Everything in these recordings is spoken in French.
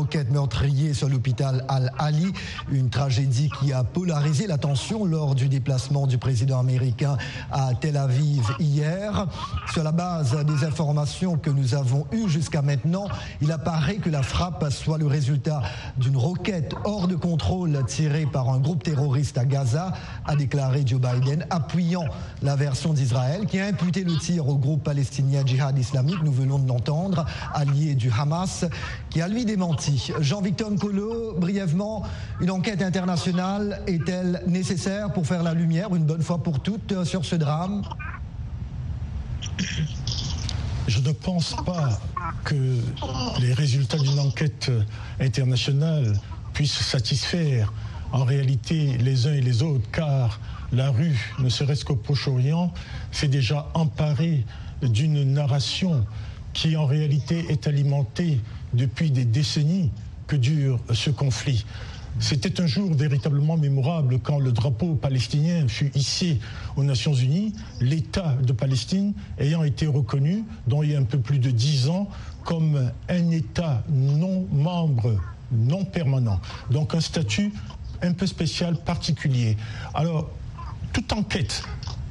roquette meurtrier sur l'hôpital Al-Ali, une tragédie qui a polarisé l'attention lors du déplacement du président américain à Tel Aviv hier. Sur la base des informations que nous avons eues jusqu'à maintenant, il apparaît que la frappe soit le résultat d'une roquette hors de contrôle tirée par un groupe terroriste à Gaza, a déclaré Joe Biden, appuyant la version d'Israël qui a imputé le tir au groupe palestinien Djihad islamique, nous venons de l'entendre, allié du Hamas, qui a lui démenti. Jean-Victor Nkolo, brièvement, une enquête internationale est-elle nécessaire pour faire la lumière une bonne fois pour toutes sur ce drame? Je ne pense pas que les résultats d'une enquête internationale puissent satisfaire en réalité les uns et les autres, car la rue, ne serait-ce qu'au Proche-Orient, s'est déjà emparée d'une narration qui en réalité est alimentée depuis des décennies que dure ce conflit. C'était un jour véritablement mémorable quand le drapeau palestinien fut hissé aux Nations Unies, l'État de Palestine ayant été reconnu, dont il y a un peu plus de dix ans, comme un État non membre, non permanent. Donc un statut un peu spécial, particulier. Alors, toute enquête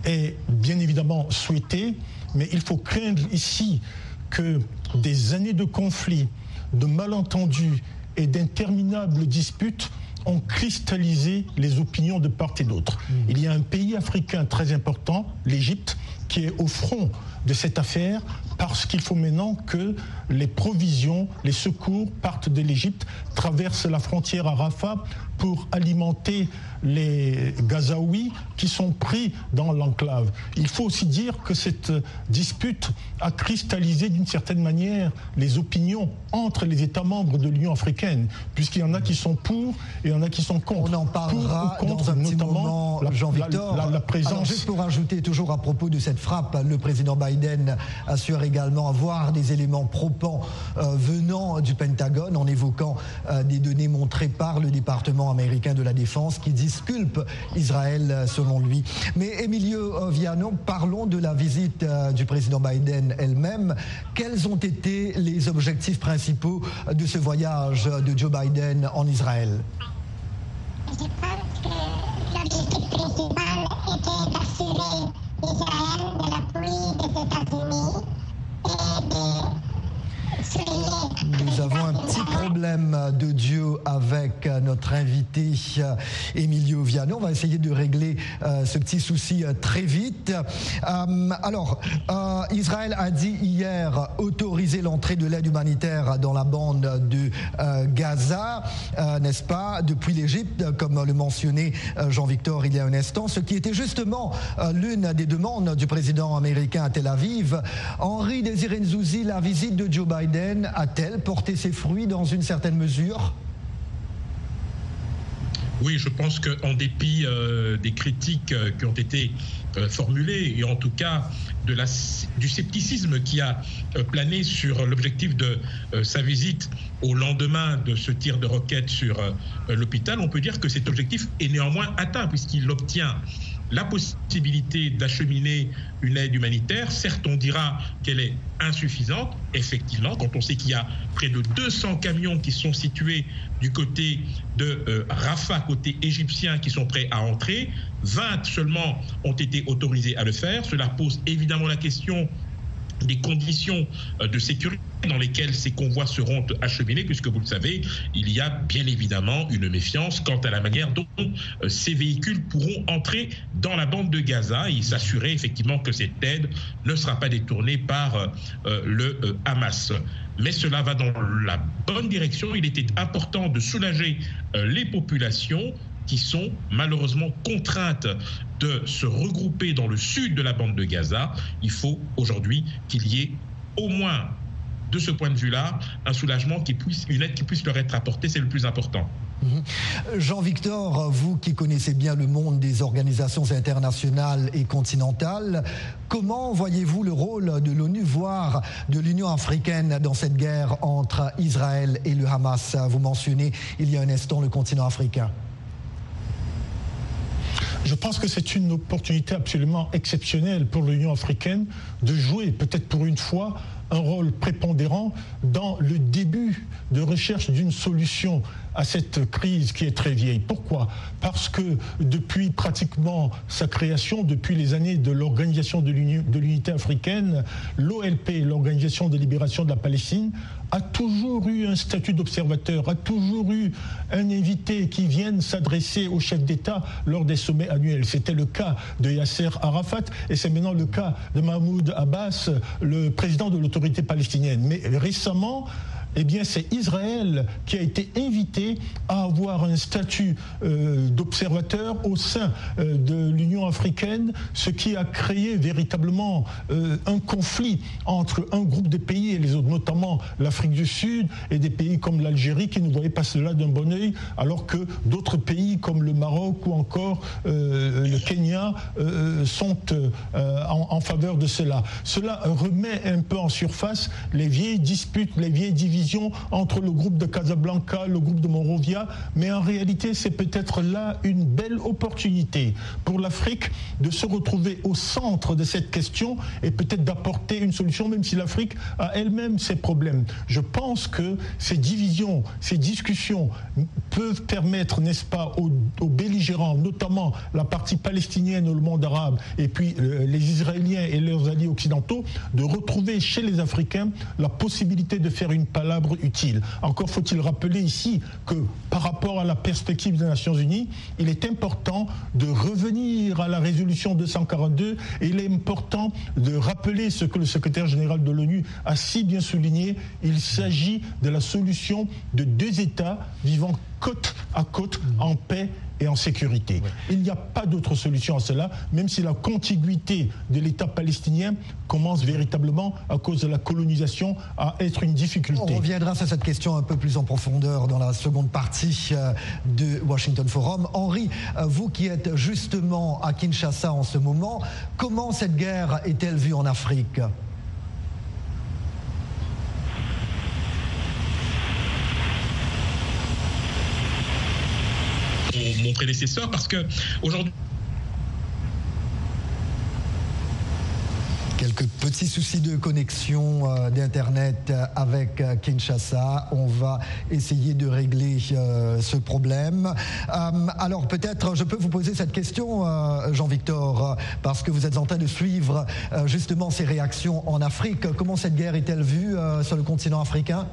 est bien évidemment souhaitée, mais il faut craindre ici que des années de conflits, de malentendus et d'interminables disputes ont cristallisé les opinions de part et d'autre. Hmm. Il y a un pays africain très important, l'Égypte, qui est au front de cette affaire parce qu'il faut maintenant que les provisions, les secours partent de l'Égypte, traversent la frontière à Rafah pour alimenter les Gazaouis qui sont pris dans l'enclave. Il faut aussi dire que cette dispute a cristallisé d'une certaine manière les opinions entre les États membres de l'Union africaine, puisqu'il y en a qui sont pour et il y en a qui sont contre. On en parlera dans un petit moment, Jean-Victor. La, présence. juste pour ajouter toujours à propos de cette frappe, le président Biden assure également avoir des éléments propants euh, venant du Pentagone en évoquant euh, des données montrées par le département américain de la défense qui disculpe Israël selon lui. Mais Emilio Viano, parlons de la visite euh, du président Biden elle-même. Quels ont été les objectifs principaux de ce voyage de Joe Biden en Israël? Je pense que l'objectif principal était d'assurer Israël de l'appui des États-Unis et de nous avons un petit problème de Dieu avec notre invité Emilio Viano. On va essayer de régler euh, ce petit souci euh, très vite. Euh, alors, Israël a dit hier autoriser l'entrée de l'aide humanitaire dans la bande de Gaza, n'est-ce pas, depuis l'Égypte, comme le mentionnait Jean-Victor il y a un instant, ce qui était justement l'une des demandes du président américain à Tel Aviv. Henri Désiré Nzouzi, la visite de Joe Biden a-t-elle porté ses fruits dans une certaine mesure oui, je pense qu'en dépit euh, des critiques euh, qui ont été euh, formulées, et en tout cas du scepticisme qui a plané sur l'objectif de sa visite au lendemain de ce tir de roquette sur l'hôpital, on peut dire que cet objectif est néanmoins atteint, puisqu'il obtient la possibilité d'acheminer une aide humanitaire. Certes, on dira qu'elle est insuffisante, effectivement, quand on sait qu'il y a près de 200 camions qui sont situés du côté de euh, Rafah, côté égyptien, qui sont prêts à entrer. 20 seulement ont été autorisés à le faire. Cela pose évidemment la question des conditions euh, de sécurité dans lesquelles ces convois seront acheminés, puisque vous le savez, il y a bien évidemment une méfiance quant à la manière dont euh, ces véhicules pourront entrer dans la bande de Gaza et s'assurer effectivement que cette aide ne sera pas détournée par euh, le Hamas. Mais cela va dans la bonne direction. Il était important de soulager les populations qui sont malheureusement contraintes de se regrouper dans le sud de la bande de Gaza. Il faut aujourd'hui qu'il y ait au moins, de ce point de vue-là, un soulagement une aide qui puisse leur être apportée, c'est le plus important. Mhm. Jean-Victor, vous qui connaissez bien le monde des organisations internationales et continentales, comment voyez-vous le rôle de l'ONU, voire de l'Union africaine dans cette guerre entre Israël et le Hamas? Vous mentionnez il y a un instant le continent africain. Je pense que c'est une opportunité absolument exceptionnelle pour l'Union africaine de jouer, peut-être pour une fois, un rôle prépondérant dans le début de recherche d'une solution à cette crise qui est très vieille. Pourquoi? Parce que depuis pratiquement sa création, depuis les années de l'organisation de l'unité africaine, l'OLP, l'Organisation de libération de la Palestine, a toujours eu un statut d'observateur, a toujours eu un invité qui vienne s'adresser au chef d'État lors des sommets annuels. C'était le cas de Yasser Arafat et c'est maintenant le cas de Mahmoud Abbas, le président de l'autorité palestinienne. Mais récemment, eh bien c'est Israël qui a été invité à avoir un statut euh, d'observateur au sein euh, de l'Union africaine, ce qui a créé véritablement euh, un conflit entre un groupe de pays et les autres, notamment l'Afrique du Sud et des pays comme l'Algérie qui ne voyaient pas cela d'un bon oeil, alors que d'autres pays comme le Maroc ou encore le Kenya sont en, en faveur de cela. Cela remet un peu en surface les vieilles disputes, les vieilles divisions entre le groupe de Casablanca, le groupe de Monrovia, mais en réalité, c'est peut-être là une belle opportunité pour l'Afrique de se retrouver au centre de cette question et peut-être d'apporter une solution, même si l'Afrique a elle-même ses problèmes. Je pense que ces divisions, ces discussions peuvent permettre, n'est-ce pas, aux, belligérants, notamment la partie palestinienne ou le monde arabe, et puis euh, les Israéliens et leurs alliés occidentaux, de retrouver chez les Africains la possibilité de faire une palabre utile. Encore faut-il rappeler ici que par rapport à la perspective des Nations Unies, il est important de revenir à la résolution 242 et il est important de rappeler ce que le secrétaire général de l'ONU a si bien souligné. Il s'agit de la solution de deux États vivant côte à côte en paix et en sécurité. Il n'y a pas d'autre solution à cela, même si la contiguïté de l'État palestinien commence véritablement, à cause de la colonisation, à être une difficulté. On reviendra sur cette question un peu plus en profondeur dans la seconde partie euh, de Washington Forum. Henri, euh, vous qui êtes justement à Kinshasa en ce moment, comment cette guerre est-elle vue en Afrique? Mon, prédécesseur, parce que aujourd'hui, quelques petits soucis de connexion euh, d'Internet avec euh, Kinshasa. On va essayer de régler euh, ce problème. alors peut-être je peux vous poser cette question, Jean-Victor, parce que vous êtes en train de suivre justement ces réactions en Afrique. Comment cette guerre est-elle vue sur le continent africain?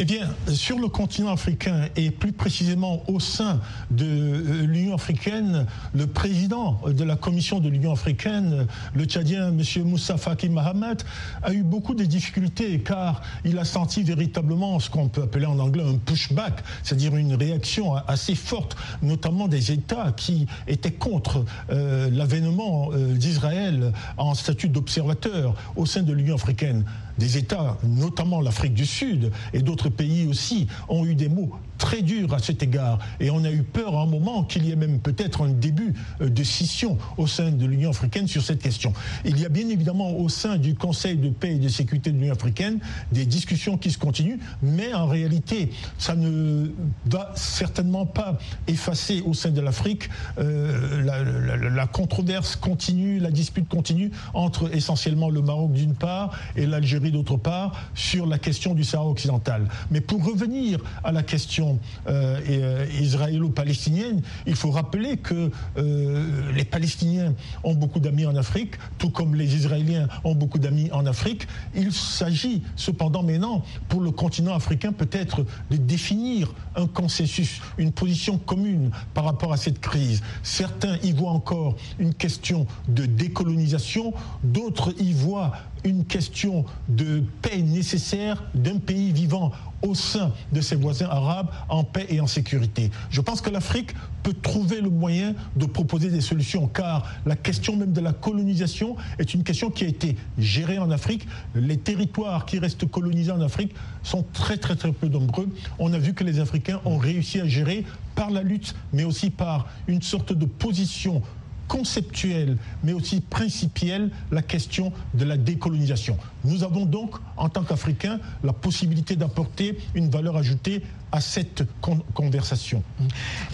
Eh bien, sur le continent africain et plus précisément au sein de euh, l'Union africaine, le président de la commission de l'Union africaine, le Tchadien M. Moussa Faki Mahamat, a eu beaucoup de difficultés car il a senti véritablement ce qu'on peut appeler en anglais un pushback, c'est-à-dire une réaction assez forte, notamment des États qui étaient contre euh, l'avènement euh, d'Israël en statut d'observateur au sein de l'Union africaine des États, notamment l'Afrique du Sud et d'autres pays aussi, ont eu des mots très durs à cet égard. Et on a eu peur à un moment qu'il y ait même peut-être un début euh, de scission au sein de l'Union africaine sur cette question. Il y a bien évidemment au sein du Conseil de paix et de sécurité de l'Union africaine des discussions qui se continuent, mais en réalité, ça ne va certainement pas effacer au sein de l'Afrique euh, la, controverse continue, la dispute continue entre essentiellement le Maroc d'une part et l'Algérie d'autre part sur la question du Sahara occidental. Mais pour revenir à la question euh, euh, israélo-palestinienne, il faut rappeler que euh, les Palestiniens ont beaucoup d'amis en Afrique, tout comme les Israéliens ont beaucoup d'amis en Afrique. Il s'agit cependant maintenant, pour le continent africain, peut-être de définir un consensus, une position commune par rapport à cette crise. Certains y voient encore une question de décolonisation, d'autres y voient une question de paix nécessaire d'un pays vivant au sein de ses voisins arabes en paix et en sécurité. Je pense que l'Afrique peut trouver le moyen de proposer des solutions, car la question même de la colonisation est une question qui a été gérée en Afrique. Les territoires qui restent colonisés en Afrique sont très très très peu nombreux. On a vu que les Africains ont réussi à gérer par la lutte, mais aussi par une sorte de position conceptuelle, mais aussi principielle, la question de la décolonisation. Nous avons donc, en tant qu'Africains, la possibilité d'apporter une valeur ajoutée à cette conversation.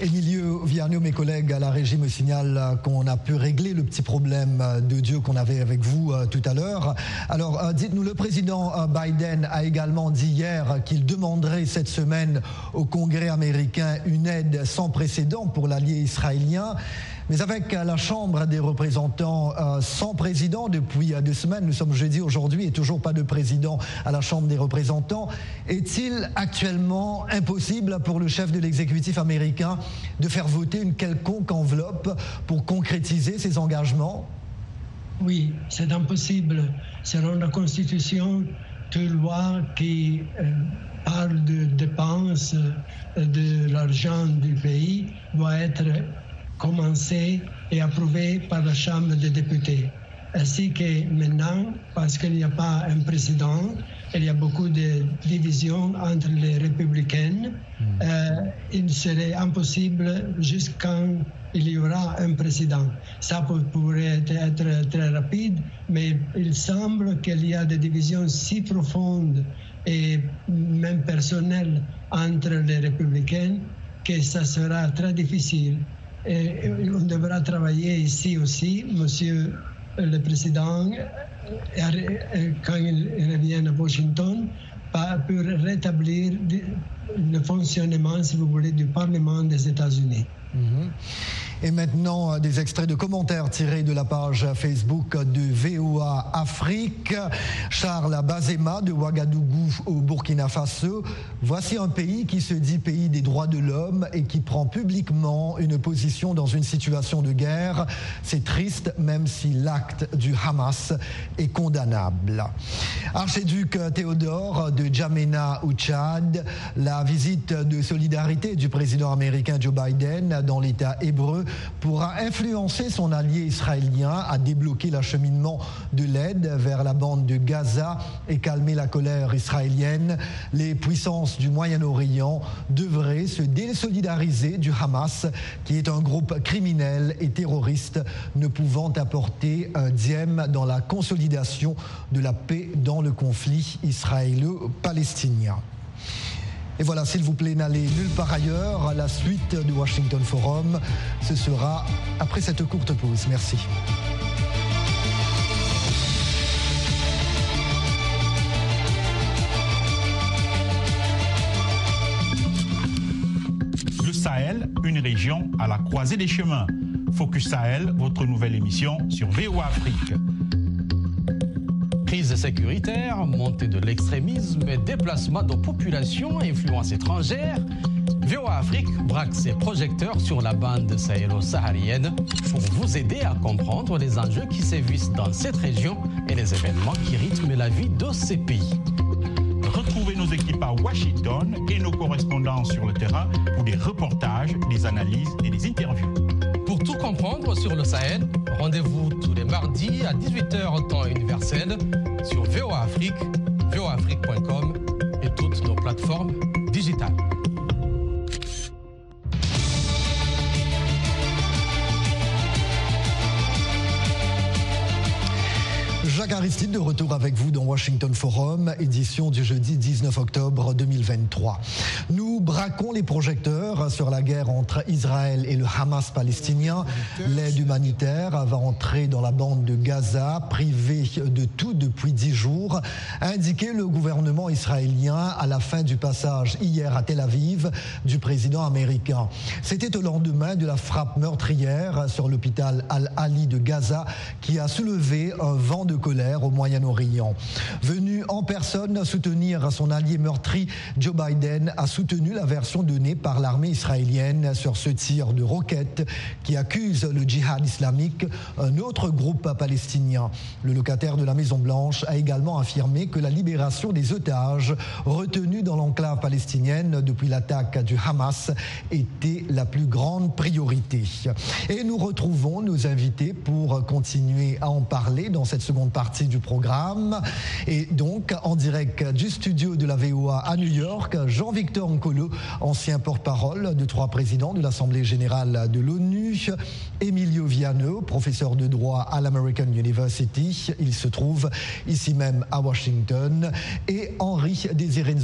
Emilio Viano, mes collègues à la régie me signalent qu'on a pu régler le petit problème de Dieu qu'on avait avec vous euh, tout à l'heure. Alors, euh, dites-nous, le président euh, Biden a également dit hier qu'il demanderait cette semaine au Congrès américain une aide sans précédent pour l'allié israélien. Mais avec la Chambre des représentants euh, sans président depuis euh, deux semaines, nous sommes jeudi aujourd'hui et toujours pas de président à la Chambre des représentants, est-il actuellement impossible pour le chef de l'exécutif américain de faire voter une quelconque enveloppe pour concrétiser ses engagements? Oui, c'est impossible. Selon la Constitution, toute loi qui euh, parle de dépenses de l'argent du pays doit être commencé et approuvé par la Chambre des députés. Ainsi que maintenant, parce qu'il n'y a pas un président, il y a beaucoup de divisions entre les républicains, hmm. euh, il serait impossible jusqu'à il y aura un président. Ça pourrait être très rapide, mais il semble qu'il y a des divisions si profondes et même personnelles entre les républicains que ça sera très difficile et on devra travailler ici aussi, Monsieur le Président, quand il revient à Washington, pour rétablir le fonctionnement, si vous voulez, du Parlement des États-Unis. Mhm. Et maintenant, euh, des extraits de commentaires tirés de la page Facebook de VOA Afrique. Charles Bazema de Ouagadougou au Burkina Faso. Voici un pays qui se dit pays des droits de l'homme et qui prend publiquement une position dans une situation de guerre. C'est triste, même si l'acte du Hamas est condamnable. Archiduc Théodore de Djamena au Tchad. La visite de solidarité du président américain Joe Biden dans l'État hébreu pourra influencer son allié israélien à débloquer l'acheminement de l'aide vers la bande de Gaza et calmer la colère israélienne. Les puissances du Moyen-Orient devraient se désolidariser du Hamas, qui est un groupe criminel et terroriste ne pouvant apporter un diem dans la consolidation de la paix dans le conflit israélo-palestinien. Et voilà, s'il vous plaît, n'allez nulle part ailleurs. La suite du Washington Forum, ce sera après cette courte pause. Merci. Le Sahel, une région à la croisée des chemins. Focus Sahel, votre nouvelle émission sur VOA Afrique. Crise sécuritaire, montée de l'extrémisme, déplacement de populations, influence étrangère. VOA Afrique braque ses projecteurs sur la bande sahélo-saharienne pour vous aider à comprendre les enjeux qui sévissent dans cette région et les événements qui rythment la vie de ces pays. Retrouvez nos équipes à Washington et nos correspondants sur le terrain pour des reportages, des analyses et des interviews. Pour tout comprendre sur le Sahel, rendez-vous tous les mardis à 18h temps universel sur VOA Afrique, voaafrique.com et toutes nos plateformes Aristide de retour avec vous dans Washington Forum, édition du jeudi 19 octobre 2023. Nous braquons les projecteurs sur la guerre entre Israël et le Hamas palestinien. L'aide humanitaire va entrer dans la bande de Gaza, privée de tout depuis dix jours, a indiqué le gouvernement israélien à la fin du passage hier à Tel Aviv du président américain. C'était au lendemain de la frappe meurtrière sur l'hôpital Al-Ali de Gaza qui a soulevé un vent de colère au Moyen-Orient. Venu en personne soutenir son allié meurtri, Joe Biden a soutenu la version donnée par l'armée israélienne sur ce tir de roquettes qui accuse le djihad islamique, un autre groupe palestinien. Le locataire de la Maison-Blanche a également affirmé que la libération des otages retenus dans l'enclave palestinienne depuis l'attaque du Hamas était la plus grande priorité. Et nous retrouvons nos invités pour continuer à en parler dans cette seconde partie du programme. Et donc, en direct du studio de la VOA à New York, Jean-Victor Nkolo, ancien porte-parole de trois présidents de l'Assemblée générale de l'ONU, Emilio Viano, professeur de droit à l'American University, il se trouve ici même à Washington, et Henri Désiré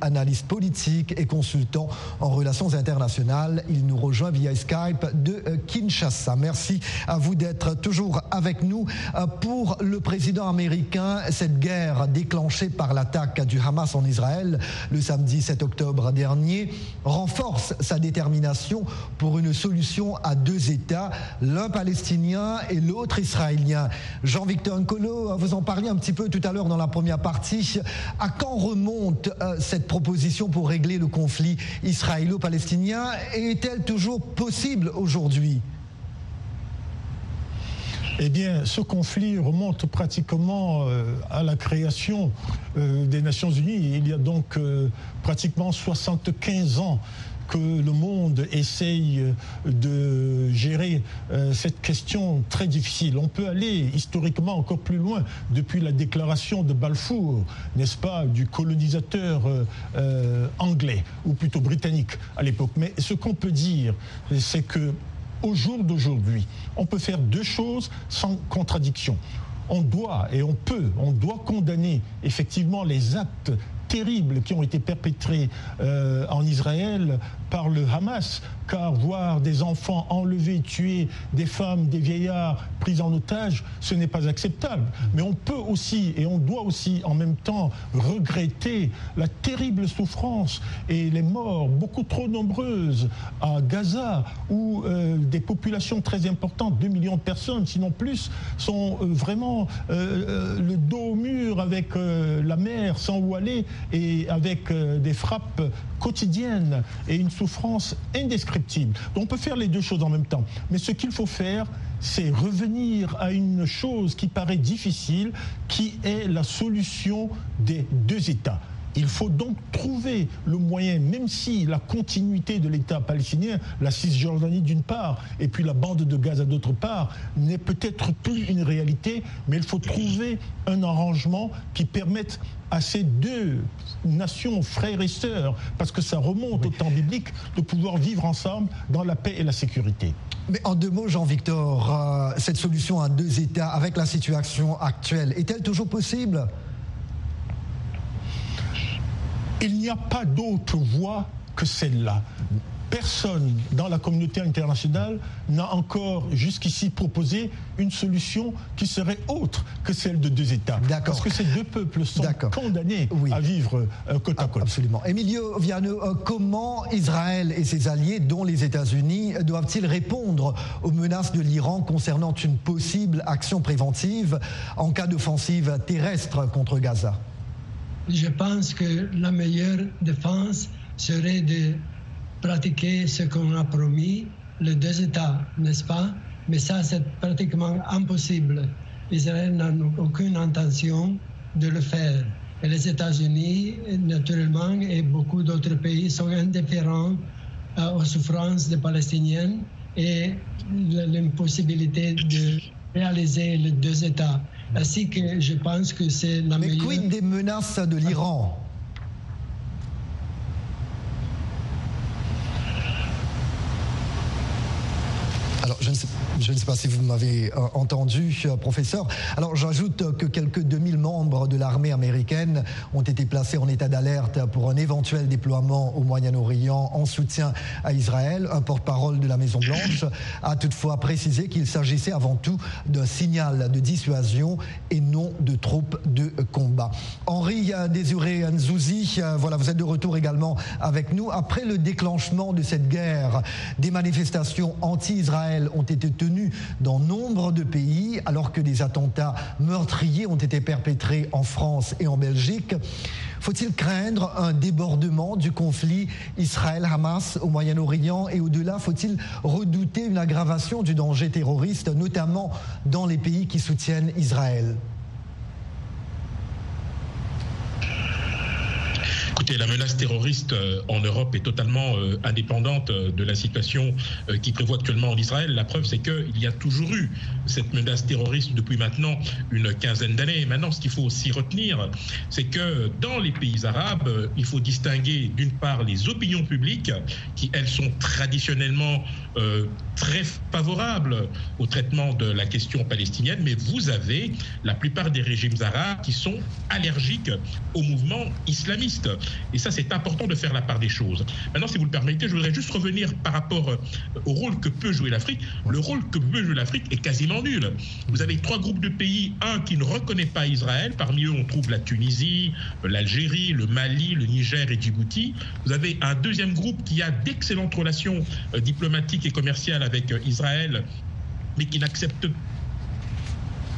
Analyste politique et consultant en relations internationales. Il nous rejoint via Skype de Kinshasa. Merci à vous d'être toujours avec nous pour le président américain. Cette guerre déclenchée par l'attaque du Hamas en Israël le samedi 7 octobre dernier renforce sa détermination pour une solution à deux États, l'un palestinien et l'autre israélien. Jean-Victor Nkolo, vous en parliez un petit peu tout à l'heure dans la première partie. À quand remonte euh, cette proposition pour régler le conflit israélo-palestinien et est-elle toujours possible aujourd'hui? Eh bien, ce conflit remonte pratiquement euh, à la création euh, des Nations Unies. Il y a donc pratiquement 75 ans que le monde essaye de gérer euh, cette question très difficile. On peut aller historiquement encore plus loin depuis la déclaration de Balfour, n'est-ce pas, du colonisateur euh, euh, anglais, ou plutôt britannique à l'époque. Mais ce qu'on peut dire, c'est que au jour d'aujourd'hui, on peut faire deux choses sans contradiction. On doit et on peut, on doit condamner effectivement les actes terribles qui ont été perpétrés euh, en Israël par le Hamas, car voir des enfants enlevés, tués, des femmes, des vieillards pris en otage, ce n'est pas acceptable. Mais on peut aussi et on doit aussi en même temps regretter la terrible souffrance et les morts beaucoup trop nombreuses à Gaza, où euh, des populations très importantes, 2 millions de personnes, sinon plus, sont euh, vraiment le dos au mur avec la mer sans où aller et avec euh, des frappes quotidiennes et une souffrance indescriptible. On peut faire les deux choses en même temps. Mais ce qu'il faut faire, c'est revenir à une chose qui paraît difficile, qui est la solution des deux États. Il faut donc trouver le moyen, même si la continuité de l'État palestinien, la Cisjordanie d'une part, et puis la bande de Gaza d'autre part, n'est peut-être plus une réalité, mais il faut trouver un arrangement qui permette à ces deux nations, frères et sœurs, parce que ça remonte au temps biblique, de pouvoir vivre ensemble dans la paix et la sécurité. Mais en deux mots, Jean-Victor, euh, cette solution à deux États avec la situation actuelle, est-elle toujours possible? Il n'y a pas d'autre voie que celle-là personne dans la communauté internationale n'a encore jusqu'ici proposé une solution qui serait autre que celle de deux États. Parce que ces deux peuples sont condamnés à vivre euh, côte à côte. Absolument. Emilio Viano, euh, comment Israël et ses alliés, dont les États-Unis, doivent-ils répondre aux menaces de l'Iran concernant une possible action préventive en cas d'offensive terrestre contre Gaza? Je pense que la meilleure défense serait de pratiquer ce qu'on a promis, les deux États, n'est-ce pas? Mais ça, c'est pratiquement impossible. Israël n'a aucune intention de le faire. Et les États-Unis, naturellement, et beaucoup d'autres pays sont indifférents euh, aux souffrances des Palestiniens et l'impossibilité de réaliser les deux États. Ainsi que je pense que c'est la Mais meilleure... quid des menaces de l'Iran je ne sais, je ne sais pas si vous m'avez euh, entendu, euh, professeur. Alors j'ajoute que quelques 2000 membres de l'armée américaine ont été placés en état d'alerte pour un éventuel déploiement au Moyen-Orient en soutien à Israël. Un porte-parole de la Maison-Blanche a toutefois précisé qu'il s'agissait avant tout d'un signal de dissuasion et non de troupes de combat. Henri Désiré Nzouzi, euh, voilà, vous êtes de retour également avec nous. Après le déclenchement de cette guerre, des manifestations anti-Israël ont été tenues dans nombre de pays, alors que des attentats meurtriers ont été perpétrés en France et en Belgique. Faut-il craindre un débordement du conflit Israël-Hamas au Moyen-Orient? Et au-delà, faut-il redouter une aggravation du danger terroriste, notamment dans les pays qui soutiennent Israël? Écoutez, la menace terroriste euh, en Europe est totalement euh, indépendante euh, de la situation qui prévoit actuellement en Israël. La preuve, c'est qu'il y a toujours eu cette menace terroriste depuis maintenant une quinzaine d'années. Maintenant, ce qu'il faut aussi retenir, c'est que dans les pays arabes, il faut distinguer d'une part les opinions publiques, qui elles sont traditionnellement très favorables au traitement de la question palestinienne, mais vous avez la plupart des régimes arabes qui sont allergiques au mouvement islamiste. Et ça, c'est important de faire la part des choses. Maintenant, si vous le permettez, je voudrais juste revenir par rapport euh, au rôle que peut jouer l'Afrique. Le rôle que peut jouer l'Afrique est quasiment nul. Vous avez trois groupes de pays, un qui ne reconnaît pas Israël. Parmi eux, on trouve la Tunisie, l'Algérie, le Mali, le Niger et Djibouti. Vous avez un deuxième groupe qui a d'excellentes relations euh, diplomatiques et commerciales avec euh, Israël mais qui n'accepte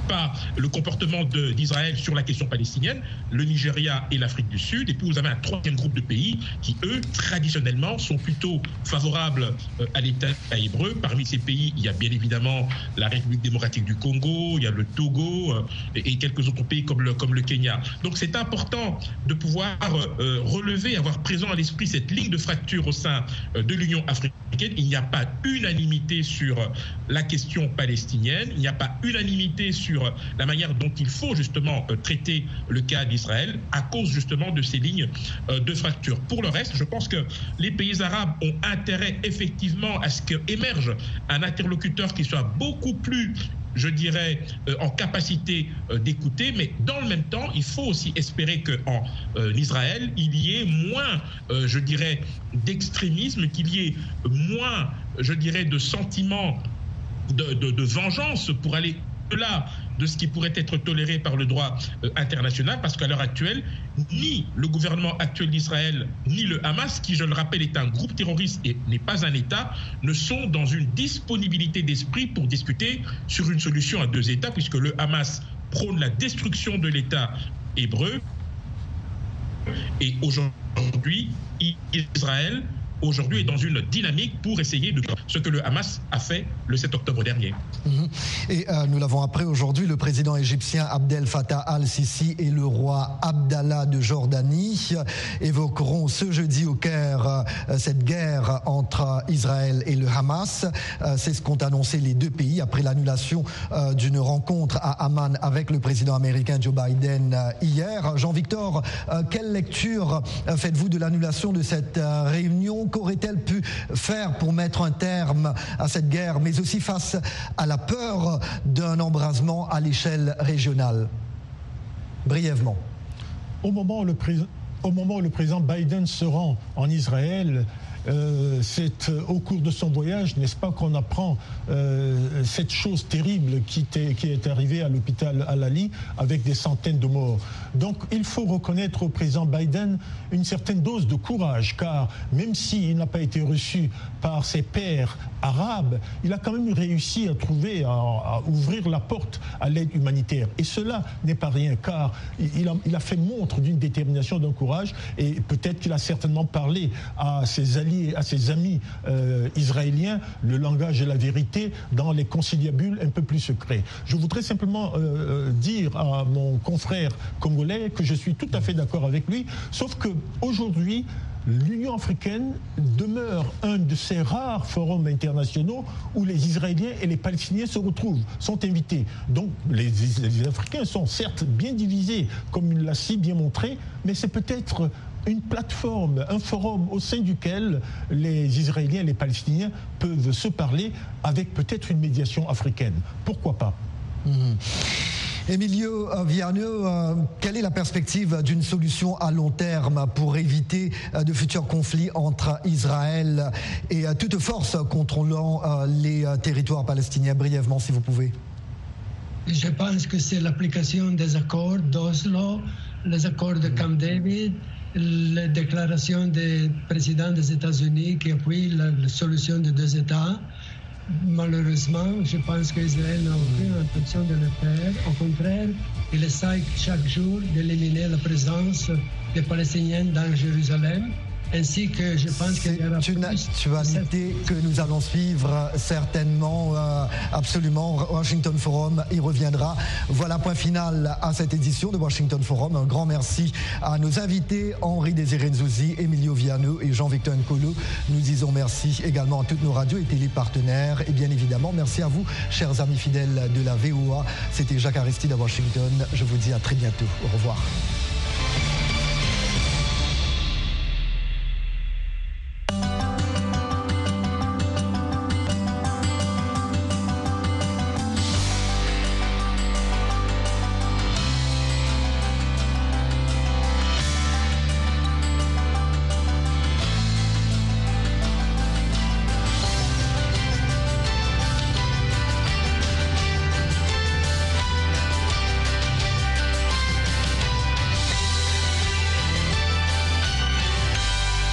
pas le comportement d'Israël sur la question palestinienne, le Nigeria et l'Afrique du Sud. Et puis vous avez un troisième groupe de pays qui, eux, traditionnellement, sont plutôt favorables euh, à l'État hébreu. Parmi ces pays, il y a bien évidemment la République démocratique du Congo, il y a le Togo euh, et quelques autres pays comme le, comme le Kenya. Donc c'est important de pouvoir euh, relever, avoir présent à l'esprit cette ligne de fracture au sein de l'Union africaine. Il n'y a pas unanimité sur la question palestinienne, il n'y a pas unanimité sur la manière dont il faut justement euh, traiter le cas d'Israël à cause justement de ces lignes euh, de fracture. Pour le reste, je pense que les pays arabes ont intérêt effectivement à ce qu'émerge un interlocuteur qui soit beaucoup plus je dirais, euh, en capacité d'écouter, mais dans le même temps, il faut aussi espérer qu'en Israël, il y ait moins, je dirais, d'extrémisme, qu'il y ait moins, je dirais, de sentiments de vengeance pour aller là de ce qui pourrait être toléré par le droit euh, international, parce qu'à l'heure actuelle, ni le gouvernement actuel d'Israël, ni le Hamas, qui je le rappelle est un groupe terroriste et n'est pas un État, ne sont dans une disponibilité d'esprit pour discuter sur une solution à deux États, puisque le Hamas prône la destruction de l'État hébreu. Et aujourd'hui, Israël aujourd'hui est dans une dynamique pour essayer de ce que le Hamas a fait le 7 octobre dernier. Mhm. Et euh, nous l'avons appris aujourd'hui, le président égyptien Abdel Fattah al-Sisi et le roi Abdallah de Jordanie évoqueront ce jeudi au Caire euh, cette guerre entre Israël et le Hamas. Euh, c'est ce qu'ont annoncé les deux pays après l'annulation d'une rencontre à Amman avec le président américain Joe Biden hier. Jean-Victor, quelle lecture faites-vous de l'annulation de cette réunion? Qu'aurait-elle pu faire pour mettre un terme à cette guerre, mais aussi face à la peur d'un embrasement à l'échelle régionale? Brièvement. Au moment où le, au moment où le président Biden se rend en Israël, euh, c'est euh, au cours de son voyage, n'est-ce pas, qu'on apprend euh, cette chose terrible qui, est arrivée à l'hôpital Al-Ali avec des centaines de morts. Donc il faut reconnaître au président Biden une certaine dose de courage, car même s'il n'a pas été reçu par ses pairs arabes, il a quand même réussi à trouver, à, ouvrir la porte à l'aide humanitaire. Et cela n'est pas rien, car il a, il a fait montre d'une détermination, d'un courage, et peut-être qu'il a certainement parlé à ses alliés à ses amis euh, israéliens le langage de la vérité dans les conciliabules un peu plus secrets. Je voudrais simplement euh, euh, dire à mon confrère congolais que je suis tout à fait d'accord avec lui, sauf que aujourd'hui, l'Union africaine demeure un de ces rares forums internationaux où les Israéliens et les Palestiniens se retrouvent, sont invités. Donc les, Africains sont certes bien divisés, comme il l'a si bien montré, mais c'est peut-être une plateforme, un forum au sein duquel les Israéliens et les Palestiniens peuvent se parler avec peut-être une médiation africaine. Pourquoi pas? Mmh. Emilio Viano, euh, quelle est la perspective d'une solution à long terme pour éviter euh, de futurs conflits entre Israël et euh, toute force contrôlant les territoires palestiniens? Brièvement, si vous pouvez. Je pense que c'est l'application des accords d'Oslo, les accords de Camp David, la déclaration du président des États-Unis qui appuie la, solution de deux États. Malheureusement, je pense qu'Israël n'a aucune intention de le faire. Au contraire, il essaie chaque jour d'éliminer la présence des Palestiniens dans Jérusalem. Ainsi que je pense qu'il y aura C'est une actualité que nous allons suivre certainement, euh, absolument. Washington Forum y reviendra. Voilà, point final à cette édition de Washington Forum. Un grand merci à nos invités, Henri Désiré Nzouzi, Emilio Viano et Jean-Victor Nkolo. Nous disons merci également à toutes nos radios et télépartenaires. Et bien évidemment, merci à vous, chers amis fidèles de la VOA. C'était Jacques Aristide à Washington. Je vous dis à très bientôt. Au revoir.